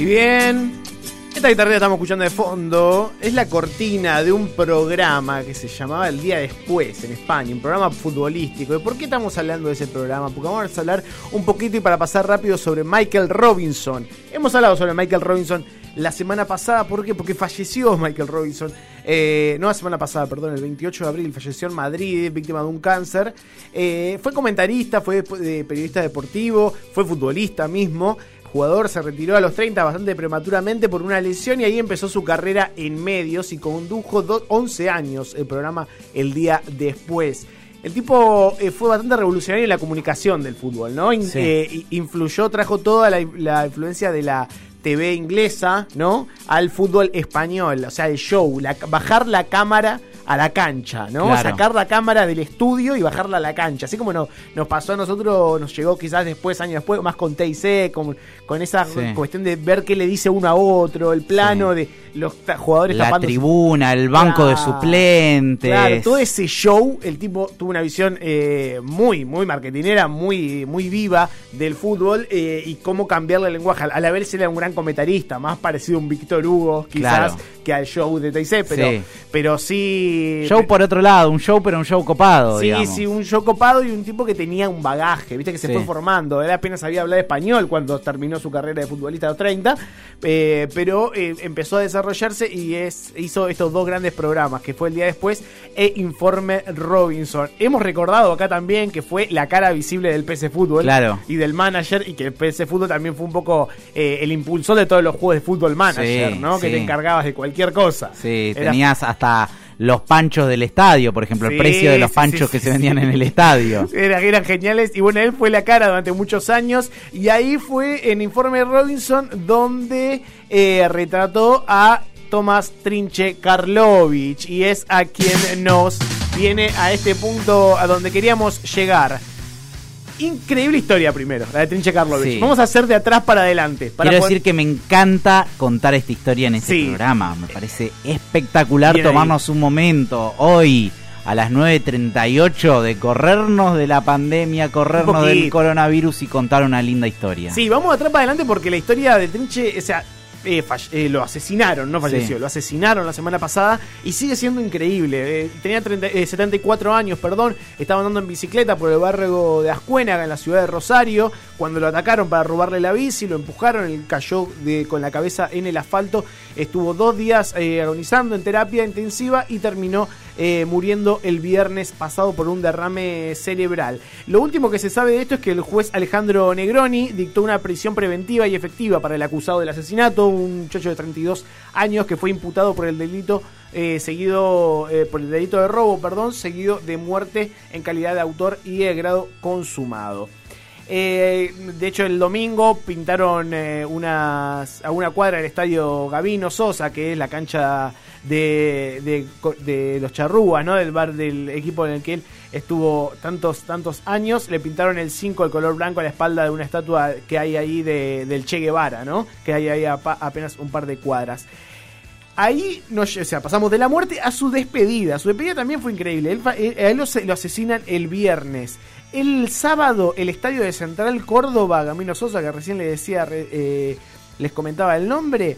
Y bien, esta guitarra que estamos escuchando de fondo es la cortina de un programa que se llamaba El Día Después en España, un programa futbolístico. ¿Y por qué estamos hablando de ese programa? Porque vamos a hablar un poquito y para pasar rápido sobre Michael Robinson. Hemos hablado sobre Michael Robinson la semana pasada, ¿por qué? Porque falleció Michael Robinson. Eh, no la semana pasada, perdón, el 28 de abril falleció en Madrid, víctima de un cáncer. Eh, fue comentarista, fue periodista deportivo, fue futbolista mismo jugador se retiró a los 30 bastante prematuramente por una lesión y ahí empezó su carrera en medios y condujo 11 años el programa el día después. El tipo eh, fue bastante revolucionario en la comunicación del fútbol, ¿no? Eh, influyó, trajo toda la, influencia de la TV inglesa, ¿no? Al fútbol español, o sea, el show, bajar la cámara a la cancha, ¿no? Sacar la cámara del estudio y bajarla a la cancha. Así como nos pasó a nosotros, nos llegó quizás después, años después, más con TIC, con, con esa cuestión de ver qué le dice uno a otro, el plano de los jugadores La tribuna, el banco de suplentes. Claro, todo ese show, el tipo tuvo una visión eh, muy, muy marketinera, muy, muy viva del fútbol eh, y cómo cambiarle el lenguaje. A la vez era un gran comentarista, más parecido a un Víctor Hugo, quizás, que al show de TIC, pero pero sí. Show por otro lado, un show, pero un show copado. Sí, sí, un show copado y un tipo que tenía un bagaje, viste, que se fue formando. Él apenas sabía hablar español cuando terminó su carrera de futbolista a los 30, eh, pero empezó a desarrollar desarrollarse y es, hizo estos dos grandes programas, que fue el día después e Informe Robinson. Hemos recordado acá también que fue la cara visible del PC Fútbol y del manager, y que el PC Fútbol también fue un poco eh, el impulsor de todos los juegos de fútbol manager, ¿no? Que te encargabas de cualquier cosa. Sí, tenías hasta los panchos del estadio, por ejemplo, el precio de los panchos que se vendían en el estadio. Eran, eran geniales y bueno, él fue la cara durante muchos años y ahí fue en Informe Robinson donde eh, retrató a Tomás Trinche Karlovich y es a quien nos viene a este punto a donde queríamos llegar increíble historia primero, la de Trinche Karlovich. Vamos a hacer de atrás para adelante. Quiero decir que me encanta contar esta historia en este programa. Me parece espectacular tomarnos un momento hoy a las 9.38 de corrernos de la pandemia, corrernos del coronavirus y contar una linda historia. Sí, vamos de atrás para adelante porque la historia de Trinche, o sea, eh, eh, lo asesinaron, no falleció, lo asesinaron la semana pasada y sigue siendo increíble. Eh, tenía 74 años, perdón, estaba andando en bicicleta por el barrio de Ascuénaga, en la ciudad de Rosario, cuando lo atacaron para robarle la bici, lo empujaron, él cayó de, con la cabeza en el asfalto, estuvo dos días agonizando en terapia intensiva y terminó muriendo el viernes pasado por un derrame cerebral. Lo último que se sabe de esto es que el juez Alejandro Negroni dictó una prisión preventiva y efectiva para el acusado del asesinato, un muchacho de 32 años que fue imputado por el delito eh, seguido eh, por el delito de robo, perdón, seguido de muerte en calidad de autor y de grado consumado. Eh, de hecho, el domingo pintaron unas, a una cuadra del estadio Gavino Sosa, que es la cancha de, de, los Charrúas, ¿no? Del bar del equipo en el que él estuvo tantos, tantos años. Le pintaron el 5 el color blanco a la espalda de una estatua que hay ahí de, del Che Guevara, ¿no? Que hay ahí apenas un par de cuadras. Ahí nos, o sea, pasamos de la muerte a su despedida. Su despedida también fue increíble. Él, él lo, lo, asesinan el viernes. El sábado, el estadio de Central Córdoba, Gamino Sosa, que recién le decía, eh, les comentaba el nombre,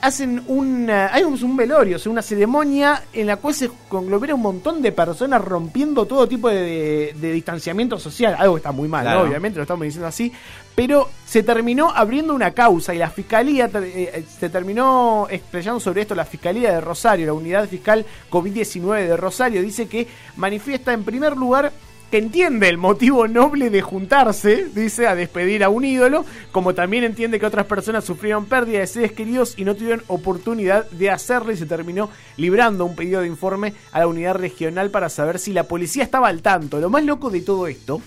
hacen una, hay un, velorio, o sea, una ceremonia en la cual se conglomera un montón de personas rompiendo todo tipo de, distanciamiento social. Algo que está muy mal, obviamente, lo estamos diciendo así. Pero se terminó abriendo una causa y la fiscalía eh, se terminó expresando sobre esto. La fiscalía de Rosario, la unidad fiscal COVID-19 de Rosario, dice que manifiesta en primer lugar que entiende el motivo noble de juntarse, dice, a despedir a un ídolo, como también entiende que otras personas sufrieron pérdida de seres queridos y no tuvieron oportunidad de hacerlo y se terminó librando un pedido de informe a la unidad regional para saber si la policía estaba al tanto. Lo más loco de todo esto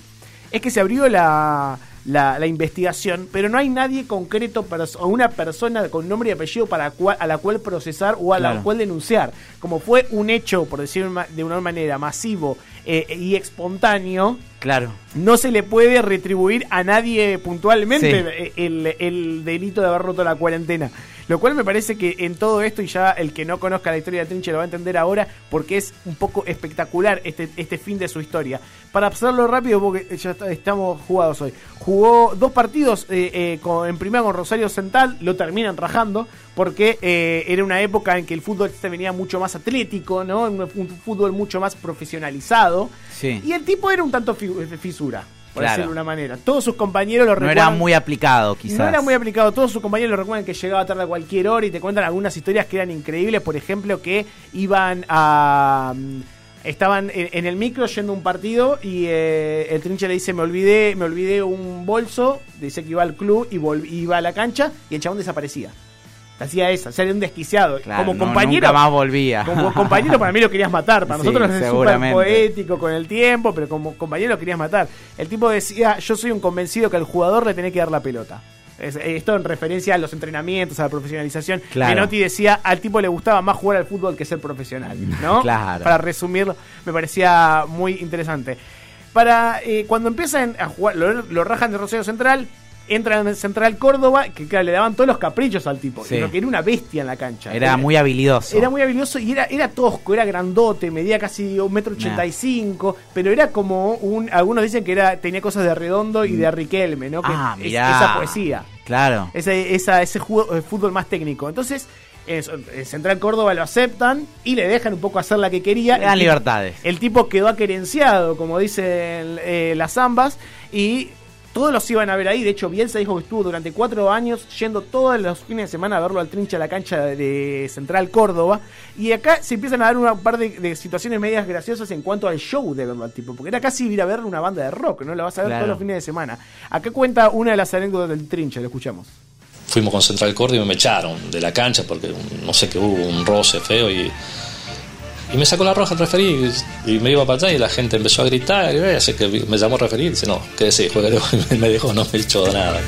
es que se abrió la, la, investigación, pero no hay nadie concreto o una persona con nombre y apellido para a la cual procesar o a la cual denunciar. Como fue un hecho, por decirlo de una manera, masivo eh, y espontáneo, claro. no se le puede retribuir a nadie puntualmente el, delito de haber roto la cuarentena. Lo cual me parece que en todo esto, y ya el que no conozca la historia de Trinche lo va a entender ahora, porque es un poco espectacular este, este fin de su historia. Para pasarlo rápido, porque ya estamos jugados hoy. Jugó dos partidos eh, eh, con, en primera con Rosario Central, lo terminan rajando, porque eh, era una época en que el fútbol se venía mucho más atlético, ¿no? Un, fútbol mucho más profesionalizado. Y el tipo era un tanto fisura por decirlo de una manera. Todos sus compañeros lo recuerdan. No era muy aplicado, quizás. No era muy aplicado. Todos sus compañeros lo recuerdan que llegaba tarde a cualquier hora y te cuentan algunas historias que eran increíbles. Por ejemplo, que iban a. Mm, estaban en, el micro yendo a un partido y eh, el trinche le dice: Me olvidé, me olvidé un bolso. Dice que iba al club y iba a la cancha y el chabón desaparecía hacía eso, era un desquiciado. como compañero. Nunca más volvía. Como compañero para mí lo querías matar. Para nosotros es súper poético con el tiempo, pero como compañero lo querías matar. El tipo decía, yo soy un convencido que al jugador le tenés que dar la pelota. Esto en referencia a los entrenamientos, a la profesionalización. Menotti decía, al tipo le gustaba más jugar al fútbol que ser profesional, ¿no? Claro. Para resumirlo, me parecía muy interesante. Para eh, cuando empiezan a jugar, lo, lo rajan de Rosario Central, entra en Central Córdoba, que le daban todos los caprichos al tipo, que era una bestia en la cancha. Era, muy habilidoso. Era muy habilidoso y era, era tosco, era grandote, medía casi un metro ochenta y cinco, pero era como un, algunos dicen que era, tenía cosas de Redondo y de mm. Riquelme, ¿no? Que ah, esa poesía. Claro. Ese, esa, ese eh, fútbol más técnico. Entonces, en Central Córdoba lo aceptan y le dejan un poco hacer la que quería. Le dan libertades. El tipo quedó aquerenciado, como dicen eh, las ambas, y todos los iban a ver ahí. De hecho, Bielsa dijo que estuvo durante cuatro años yendo todos los fines de semana a verlo al trinche a la cancha de Central Córdoba. Y acá se empiezan a dar una par de, situaciones medias graciosas en cuanto al show de verlo al tipo. Porque era casi ir a ver una banda de rock, ¿no? La vas a ver todos los fines de semana. Acá cuenta una de las anécdotas del trinche, lo escuchamos. Fuimos con Central Córdoba y me echaron de la cancha porque no sé que hubo un roce feo y y me sacó la roja el referí y, me iba para allá y la gente empezó a gritar. Y así que me llamó referí y dice, no, quédese, juegue. Y me dijo, no me echó nada.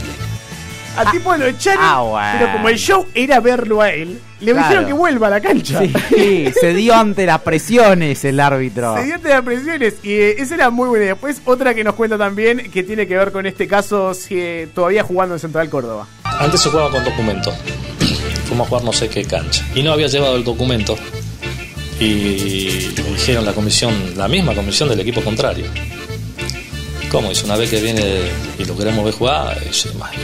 Al tipo lo echaron, ah, pero como el show era verlo a él, le dijeron que vuelva a la cancha. Sí, se dio ante las presiones el árbitro. Se dio ante las presiones y eh, esa era muy buena. Después otra que nos cuenta también que tiene que ver con este caso si, eh, todavía jugando en Central Córdoba. Antes se jugaba con documento. Fuimos a jugar no sé qué cancha. Y no había llevado el documento y dijeron la comisión, la misma comisión del equipo contrario. ¿Cómo? Dice, una vez que viene y lo queremos ver jugar,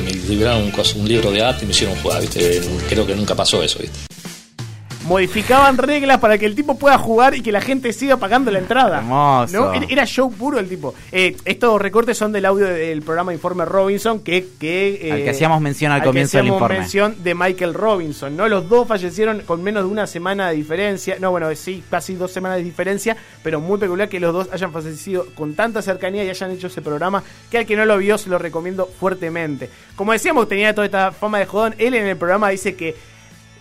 me liberaron un, un libro de arte y me hicieron jugar, ¿viste? Creo que nunca pasó eso, ¿viste? Modificaban reglas para que el tipo pueda jugar y que la gente siga pagando la entrada. Hermoso. Era show puro el tipo. Eh, estos recortes son del audio del programa Informe Robinson, que... que al que hacíamos mención al, comienzo del informe. mención de Michael Robinson, ¿no? Los dos fallecieron con menos de una semana de diferencia. No, bueno, sí, casi dos semanas de diferencia, pero muy peculiar que los dos hayan fallecido con tanta cercanía y hayan hecho ese programa, que al que no lo vio se lo recomiendo fuertemente. Como decíamos, tenía toda esta fama de jodón. Él en el programa dice que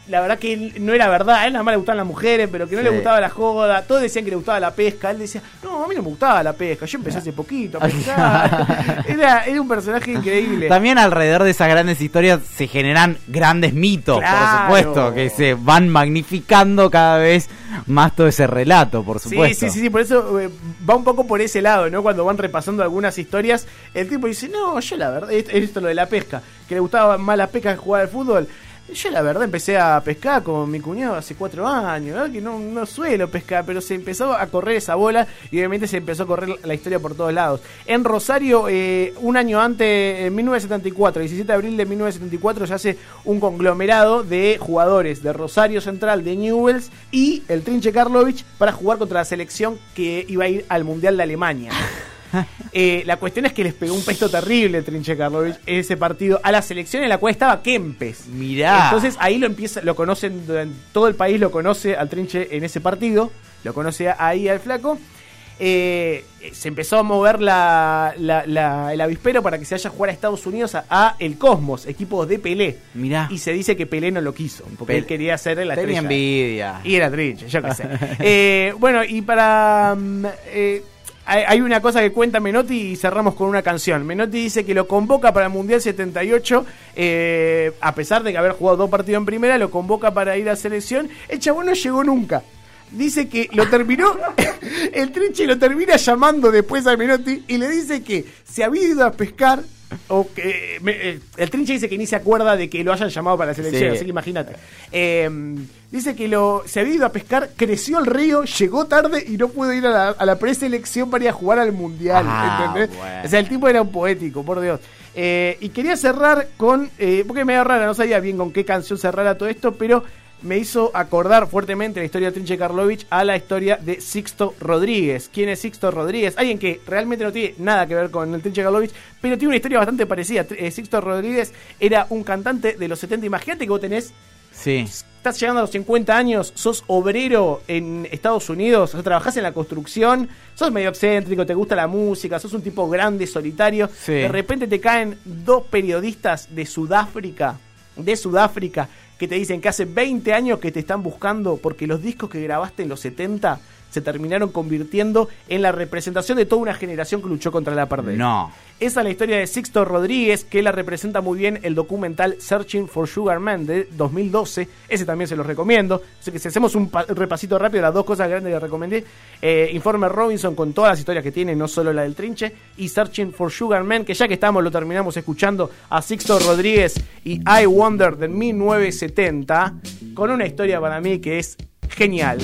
la verdad que no era verdad, a él nada más le gustaban las mujeres, pero que no le gustaba la joda, todos decían que le gustaba la pesca, él decía, no, a mí no me gustaba la pesca, yo empecé hace poquito a pescar, era, era, un personaje increíble. También alrededor de esas grandes historias se generan grandes mitos, por supuesto, que se van magnificando cada vez más todo ese relato, por supuesto. Sí, sí, sí, por eso eh, va un poco por ese lado, ¿no? Cuando van repasando algunas historias, el tipo dice, no, yo la verdad, esto, esto lo de la pesca, que le gustaba más la pesca que jugar al fútbol. Yo la verdad empecé a pescar con mi cuñado hace cuatro años, que no, no, suelo pescar, pero se empezó a correr esa bola y obviamente se empezó a correr la historia por todos lados. En Rosario, eh, un año antes, en 1974, 17 de abril de 1974, se hace un conglomerado de jugadores de Rosario Central, de Newells y el Trinche Karlovich para jugar contra la selección que iba a ir al Mundial de Alemania. Eh, la cuestión es que les pegó un pesto terrible Trinche Karlovich ese partido a la selección en la cual estaba Kempes. Mirá. Entonces ahí lo empieza, lo conocen, todo el país lo conoce al Trinche en ese partido, lo conoce ahí al flaco. Eh, se empezó a mover la, el avispero para que se vaya a jugar a Estados Unidos a, el Cosmos, equipo de Pelé. Mirá. Y se dice que Pelé no lo quiso, porque él quería ser la Tenía envidia. Y era Trinche, yo qué sé. Eh, bueno, y para... Mm, hay una cosa que cuenta Menotti y cerramos con una canción. Menotti dice que lo convoca para el Mundial 78, eh, a pesar de que haber jugado dos partidos en primera, lo convoca para ir a selección. El chabón no llegó nunca. Dice que lo terminó, el Trinche lo termina llamando después a Menotti y le dice que se había ido a pescar o que eh, el Trinche dice que ni se acuerda de que lo hayan llamado para la selección, así que imagínate. Em, dice que lo se había ido a pescar, creció el río, llegó tarde y no pudo ir a la, preselección para ir a jugar al mundial. Ah, o sea, el tipo era un poético, por Dios. Eh, y quería cerrar con, eh, porque me da rara, no sabía bien con qué canción cerrar todo esto, pero me hizo acordar fuertemente la historia de Trinche Karlovich a la historia de Sixto Rodríguez. ¿Quién es Sixto Rodríguez? Alguien que realmente no tiene nada que ver con el Trinche Karlovich, pero tiene una historia bastante parecida. Eh, Sixto Rodríguez era un cantante de los 70. Imagínate que vos tenés. Sí. Estás llegando a los 50 años, sos obrero en Estados Unidos, o trabajás en la construcción, sos medio excéntrico, te gusta la música, sos un tipo grande, solitario. De repente te caen dos periodistas de Sudáfrica, de Sudáfrica, que te dicen que hace 20 años que te están buscando porque los discos que grabaste en los 70 se terminaron convirtiendo en la representación de toda una generación que luchó contra la pérdida. No. Esa es la historia de Sixto Rodríguez, que la representa muy bien el documental Searching for Sugar Man de 2012. Ese también se los recomiendo. Así que si hacemos un repasito rápido, las dos cosas grandes que recomendé. Eh, Informe Robinson con todas las historias que tiene, no solo la del trinche. Y Searching for Sugar Man, que ya que estamos, lo terminamos escuchando a Sixto Rodríguez y I Wonder de 1970, con una historia para mí que es genial.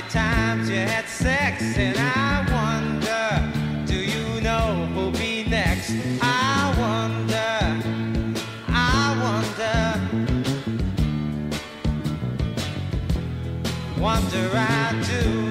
Many times you had sex, and I wonder, do you know who'll be next? I wonder, I wonder, wonder I do.